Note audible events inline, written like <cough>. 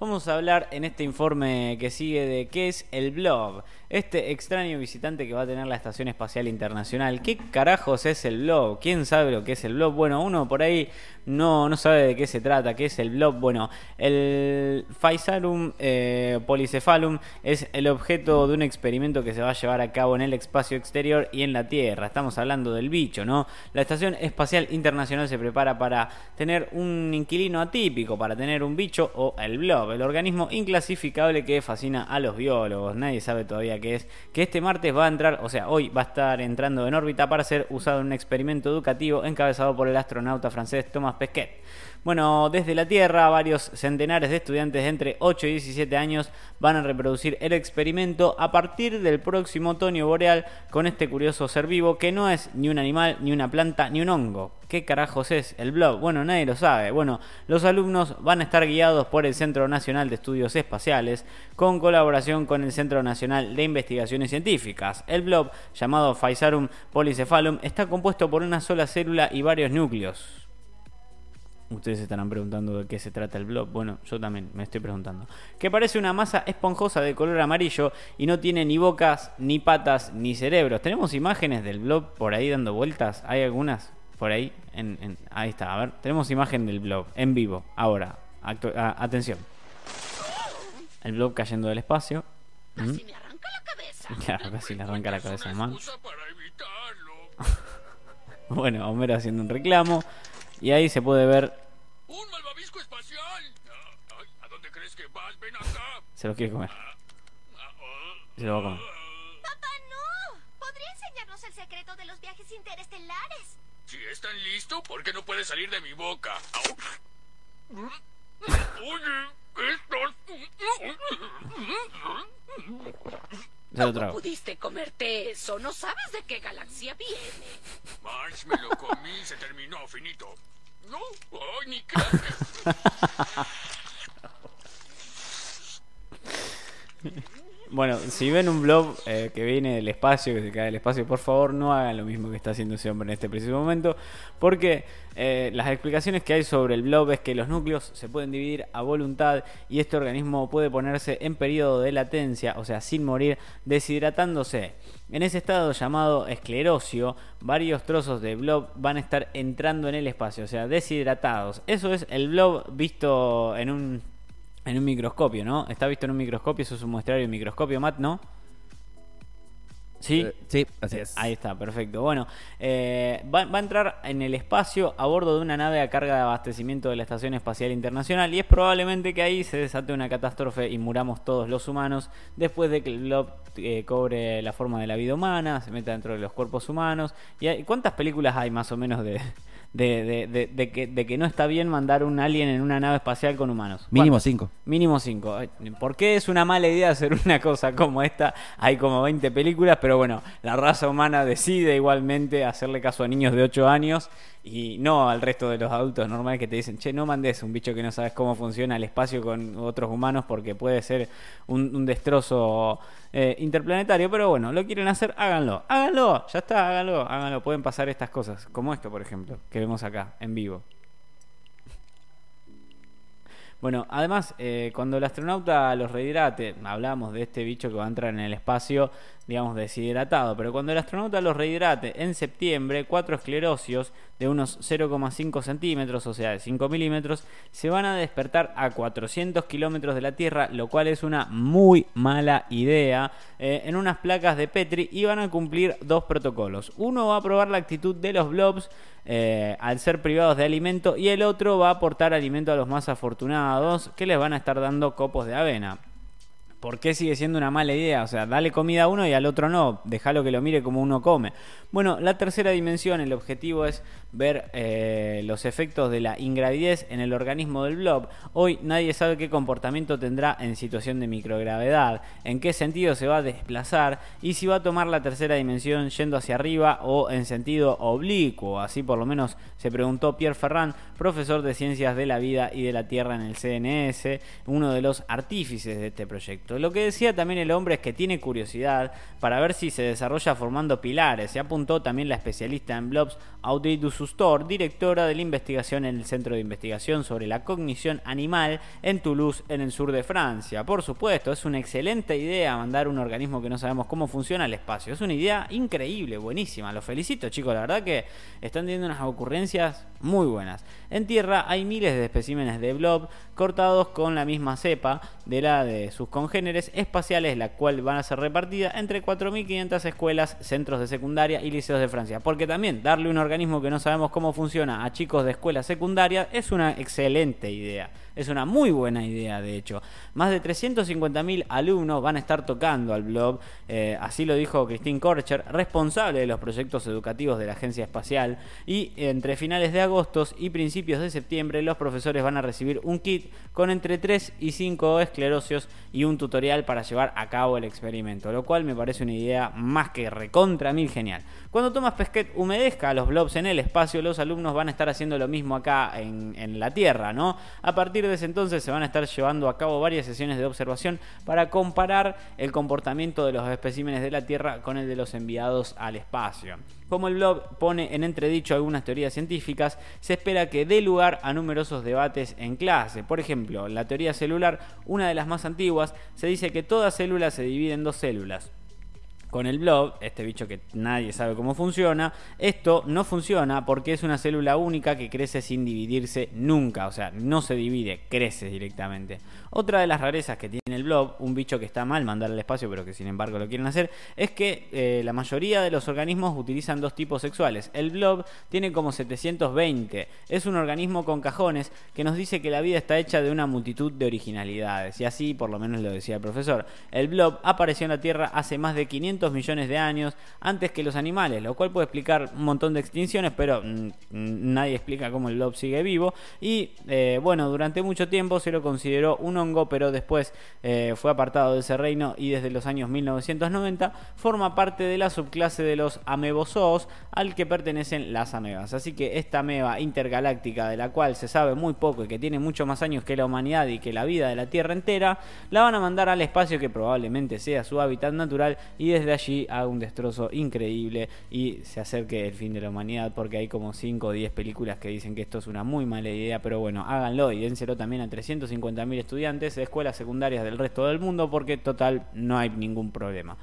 Vamos a hablar en este informe que sigue de qué es el blob. Este extraño visitante que va a tener la Estación Espacial Internacional. ¿Qué carajos es el blob? ¿Quién sabe lo que es el blob? Bueno, uno por ahí no, no sabe de qué se trata, qué es el blob. Bueno, el Physarum eh, polycephalum es el objeto de un experimento que se va a llevar a cabo en el espacio exterior y en la Tierra. Estamos hablando del bicho, ¿no? La Estación Espacial Internacional se prepara para tener un inquilino atípico, para tener un bicho o el blob, el organismo inclasificable que fascina a los biólogos. Nadie sabe todavía qué es. Que este martes va a entrar, o sea, hoy va a estar entrando en órbita para ser usado en un experimento educativo encabezado por el astronauta francés Thomas Pesquet. Bueno, desde la Tierra, varios centenares de estudiantes de entre 8 y 17 años van a reproducir el experimento a partir del próximo otoño boreal con este curioso ser vivo que no es ni un animal, ni una planta, ni un hongo. ¿Qué carajos es el blog? Bueno, nadie lo sabe. Bueno, los alumnos van a estar guiados por el Centro Nacional de Estudios Espaciales con colaboración con el Centro Nacional de Investigaciones Científicas. El blob, llamado Physarum polycephalum, está compuesto por una sola célula y varios núcleos. Ustedes estarán preguntando de qué se trata el blob. Bueno, yo también me estoy preguntando. Que parece una masa esponjosa de color amarillo y no tiene ni bocas, ni patas, ni cerebros. ¿Tenemos imágenes del blob por ahí dando vueltas? ¿Hay algunas por ahí? En, ahí está, a ver. Tenemos imagen del blob en vivo. Ahora, atención. El blob cayendo del espacio. Casi ¿Mm? me arranca la cabeza. <laughs> Claro, casi le arranca la cabeza mal. <laughs> bueno, Homero haciendo un reclamo. Y ahí se puede ver. ¡Un malvavisco espacial! ¿A dónde crees que vas? ¡Ven acá! Se lo quiere comer. Se lo va a comer. ¡Papá, no! ¿Podría enseñarnos el secreto de los viajes interestelares? Si es tan listo, ¿por qué no puede salir de mi boca? Oye, estos... ¿Cómo pudiste comerte eso? ¿No sabes de qué galaxia viene? March, me lo comí, se terminó, finito. No, ay, ni qué. <laughs> Bueno, si ven un blog eh, que viene del espacio, que se cae del espacio, por favor no hagan lo mismo que está haciendo ese hombre en este preciso momento, porque eh, las explicaciones que hay sobre el blog es que los núcleos se pueden dividir a voluntad y este organismo puede ponerse en periodo de latencia, o sea, sin morir, deshidratándose. En ese estado llamado esclerosio, varios trozos de blob van a estar entrando en el espacio, o sea, deshidratados. Eso es el blob visto en un en un microscopio, ¿no? Está visto en un microscopio, eso es un muestrario de microscopio, Matt, ¿no? ¿Sí? Eh, sí, así es. Ahí está, perfecto. Bueno, eh, va, a entrar en el espacio a bordo de una nave a carga de abastecimiento de la Estación Espacial Internacional y es probablemente que ahí se desate una catástrofe y muramos todos los humanos después de que el blob eh, cobre la forma de la vida humana, se meta dentro de los cuerpos humanos. ¿Y cuántas películas hay más o menos de, de, de, de, que, de que no está bien mandar un alien en una nave espacial con humanos. Mínimo cinco. Mínimo cinco. ¿Por qué es una mala idea hacer una cosa como esta? Hay como 20 películas, pero bueno, la raza humana decide igualmente hacerle caso a niños de 8 años y no al resto de los adultos normales que te dicen, che, no mandes un bicho que no sabes cómo funciona el espacio con otros humanos porque puede ser un, destrozo eh, interplanetario, pero bueno, lo quieren hacer, háganlo, háganlo, ya está, háganlo, háganlo, pueden pasar estas cosas, como esto, por ejemplo, que vemos acá, en vivo. Bueno, además, eh, cuando el astronauta los rehidrate, hablamos de este bicho que va a entrar en el espacio, digamos, deshidratado, pero cuando el astronauta los rehidrate en septiembre, cuatro esclerosios de unos 0,5 centímetros, o sea, de 5 milímetros, se van a despertar a 400 kilómetros de la Tierra, lo cual es una muy mala idea, eh, en unas placas de Petri y van a cumplir dos protocolos. Uno va a probar la actitud de los blobs eh, al ser privados de alimento y el otro va a aportar alimento a los más afortunados que les van a estar dando copos de avena. ¿Por qué sigue siendo una mala idea? O sea, dale comida a uno y al otro no. Déjalo que lo mire como uno come. Bueno, la tercera dimensión, el objetivo es ver eh, los efectos de la ingravidez en el organismo del blob. Hoy nadie sabe qué comportamiento tendrá en situación de microgravedad, en qué sentido se va a desplazar y si va a tomar la tercera dimensión yendo hacia arriba o en sentido oblicuo. Así por lo menos se preguntó Pierre Ferrand, profesor de Ciencias de la Vida y de la Tierra en el CNS, uno de los artífices de este proyecto. Lo que decía también el hombre es que tiene curiosidad para ver si se desarrolla formando pilares. Se apuntó también la especialista en blobs Audrey Dussustor, directora de la investigación en el Centro de Investigación sobre la Cognición Animal en Toulouse, en el sur de Francia. Por supuesto, es una excelente idea mandar un organismo que no sabemos cómo funciona al espacio. Es una idea increíble, buenísima. Los felicito, chicos. La verdad que están teniendo unas ocurrencias muy buenas. En tierra hay miles de especímenes de blob cortados con la misma cepa de la de sus congéneres espaciales, la cual van a ser repartida entre 4.500 escuelas, centros de secundaria y liceos de Francia. Porque también darle un organismo que no sabemos cómo funciona a chicos de escuela secundaria es una excelente idea. Es una muy buena idea, de hecho. Más de 350.000 alumnos van a estar tocando al blog, eh, así lo dijo Christine Korcher, responsable de los proyectos educativos de la Agencia Espacial. Y entre finales de agosto y principios de septiembre, los profesores van a recibir un kit con entre 3 y 5 esclerosios y un tutorial para llevar a cabo el experimento, lo cual me parece una idea más que recontra mil genial. Cuando Thomas Pesquet humedezca los blobs en el espacio, los alumnos van a estar haciendo lo mismo acá en, en la Tierra, ¿no? A partir ese entonces se van a estar llevando a cabo varias sesiones de observación para comparar el comportamiento de los especímenes de la Tierra con el de los enviados al espacio. Como el blog pone en entredicho algunas teorías científicas, se espera que dé lugar a numerosos debates en clase. Por ejemplo, la teoría celular, una de las más antiguas, se dice que toda célula se divide en dos células con el blob, este bicho que nadie sabe cómo funciona, esto no funciona porque es una célula única que crece sin dividirse nunca, o sea, no se divide, crece directamente. Otra de las rarezas que tiene el blob, un bicho que está mal mandar al espacio, pero que sin embargo lo quieren hacer, es que eh, la mayoría de los organismos utilizan dos tipos sexuales. El blob tiene como 720, es un organismo con cajones que nos dice que la vida está hecha de una multitud de originalidades, y así por lo menos lo decía el profesor. El blob apareció en la Tierra hace más de 500 millones de años antes que los animales, lo cual puede explicar un montón de extinciones, pero mm, nadie explica cómo el lobo sigue vivo. Y eh, bueno, durante mucho tiempo se lo consideró un hongo, pero después eh, fue apartado de ese reino y desde los años 1990 forma parte de la subclase de los amebozoos al que pertenecen las amebas. Así que esta ameba intergaláctica de la cual se sabe muy poco y que tiene mucho más años que la humanidad y que la vida de la Tierra entera, la van a mandar al espacio que probablemente sea su hábitat natural y desde allí haga un destrozo increíble y se acerque el fin de la humanidad porque hay como 5 o 10 películas que dicen que esto es una muy mala idea, pero bueno, háganlo y dénselo también a 350.000 estudiantes de escuelas secundarias del resto del mundo porque total no hay ningún problema.